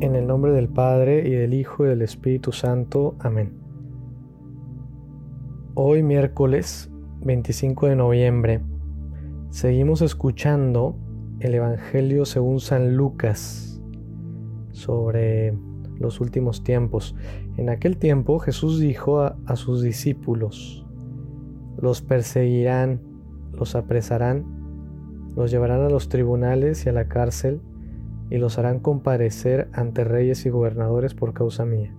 En el nombre del Padre y del Hijo y del Espíritu Santo. Amén. Hoy miércoles 25 de noviembre seguimos escuchando el Evangelio según San Lucas sobre los últimos tiempos. En aquel tiempo Jesús dijo a, sus discípulos, los perseguirán, los apresarán, los llevarán a los tribunales y a la cárcel y los harán comparecer ante reyes y gobernadores por causa mía.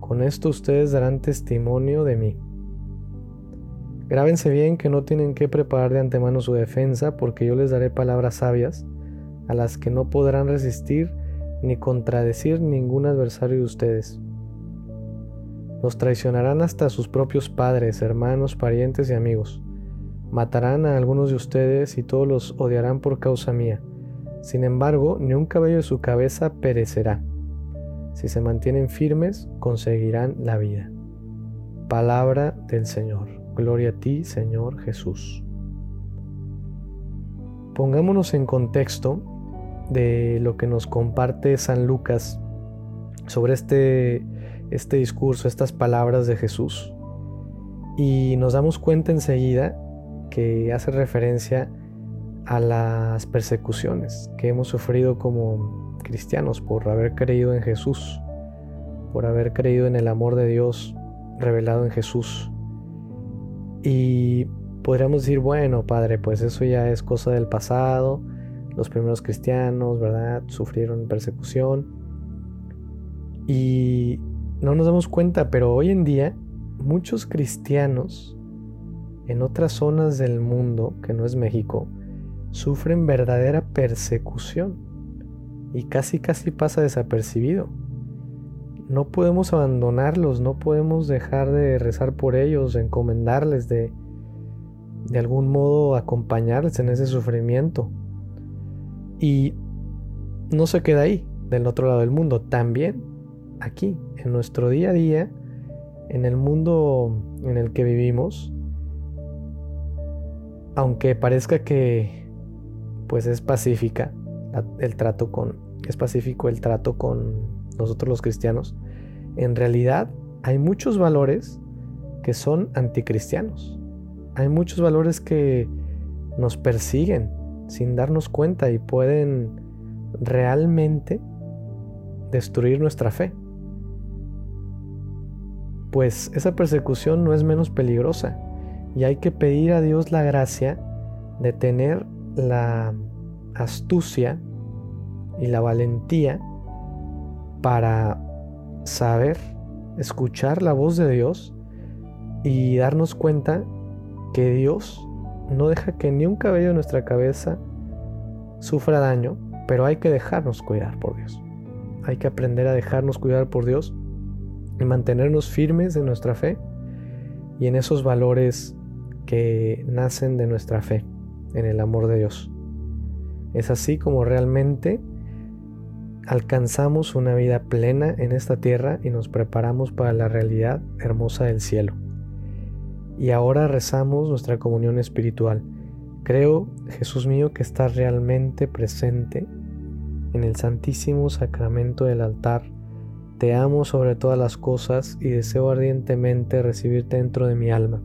Con esto ustedes darán testimonio de mí. Grábense bien que no tienen que preparar de antemano su defensa, porque yo les daré palabras sabias, a las que no podrán resistir ni contradecir ningún adversario de ustedes. Los traicionarán hasta sus propios padres, hermanos, parientes y amigos. Matarán a algunos de ustedes y todos los odiarán por causa mía. Sin embargo, ni un cabello de su cabeza perecerá. Si se mantienen firmes, conseguirán la vida. Palabra del Señor. Gloria a ti, Señor Jesús. Pongámonos en contexto de lo que nos comparte San Lucas sobre este, este discurso, estas palabras de Jesús. Y nos damos cuenta enseguida que hace referencia a las persecuciones que hemos sufrido como cristianos por haber creído en Jesús, por haber creído en el amor de Dios revelado en Jesús. Y podríamos decir, bueno, Padre, pues eso ya es cosa del pasado, los primeros cristianos, ¿verdad? Sufrieron persecución. Y no nos damos cuenta, pero hoy en día muchos cristianos en otras zonas del mundo, que no es México, sufren verdadera persecución y casi casi pasa desapercibido. No podemos abandonarlos, no podemos dejar de rezar por ellos, de encomendarles, de, de algún modo acompañarles en ese sufrimiento. Y no se queda ahí, del otro lado del mundo, también aquí, en nuestro día a día, en el mundo en el que vivimos, aunque parezca que pues es pacífica el trato con, es pacífico el trato con nosotros los cristianos, en realidad hay muchos valores que son anticristianos. Hay muchos valores que nos persiguen sin darnos cuenta y pueden realmente destruir nuestra fe. Pues esa persecución no es menos peligrosa y hay que pedir a Dios la gracia de tener la astucia y la valentía para saber escuchar la voz de Dios y darnos cuenta que Dios no deja que ni un cabello de nuestra cabeza sufra daño, pero hay que dejarnos cuidar por Dios. Hay que aprender a dejarnos cuidar por Dios y mantenernos firmes en nuestra fe y en esos valores que nacen de nuestra fe en el amor de Dios. Es así como realmente alcanzamos una vida plena en esta tierra y nos preparamos para la realidad hermosa del cielo. Y ahora rezamos nuestra comunión espiritual. Creo, Jesús mío, que estás realmente presente en el santísimo sacramento del altar. Te amo sobre todas las cosas y deseo ardientemente recibirte dentro de mi alma.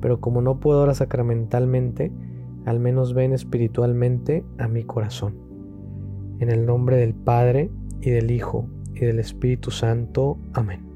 Pero como no puedo ahora sacramentalmente, al menos ven espiritualmente a mi corazón. En el nombre del Padre, y del Hijo, y del Espíritu Santo. Amén.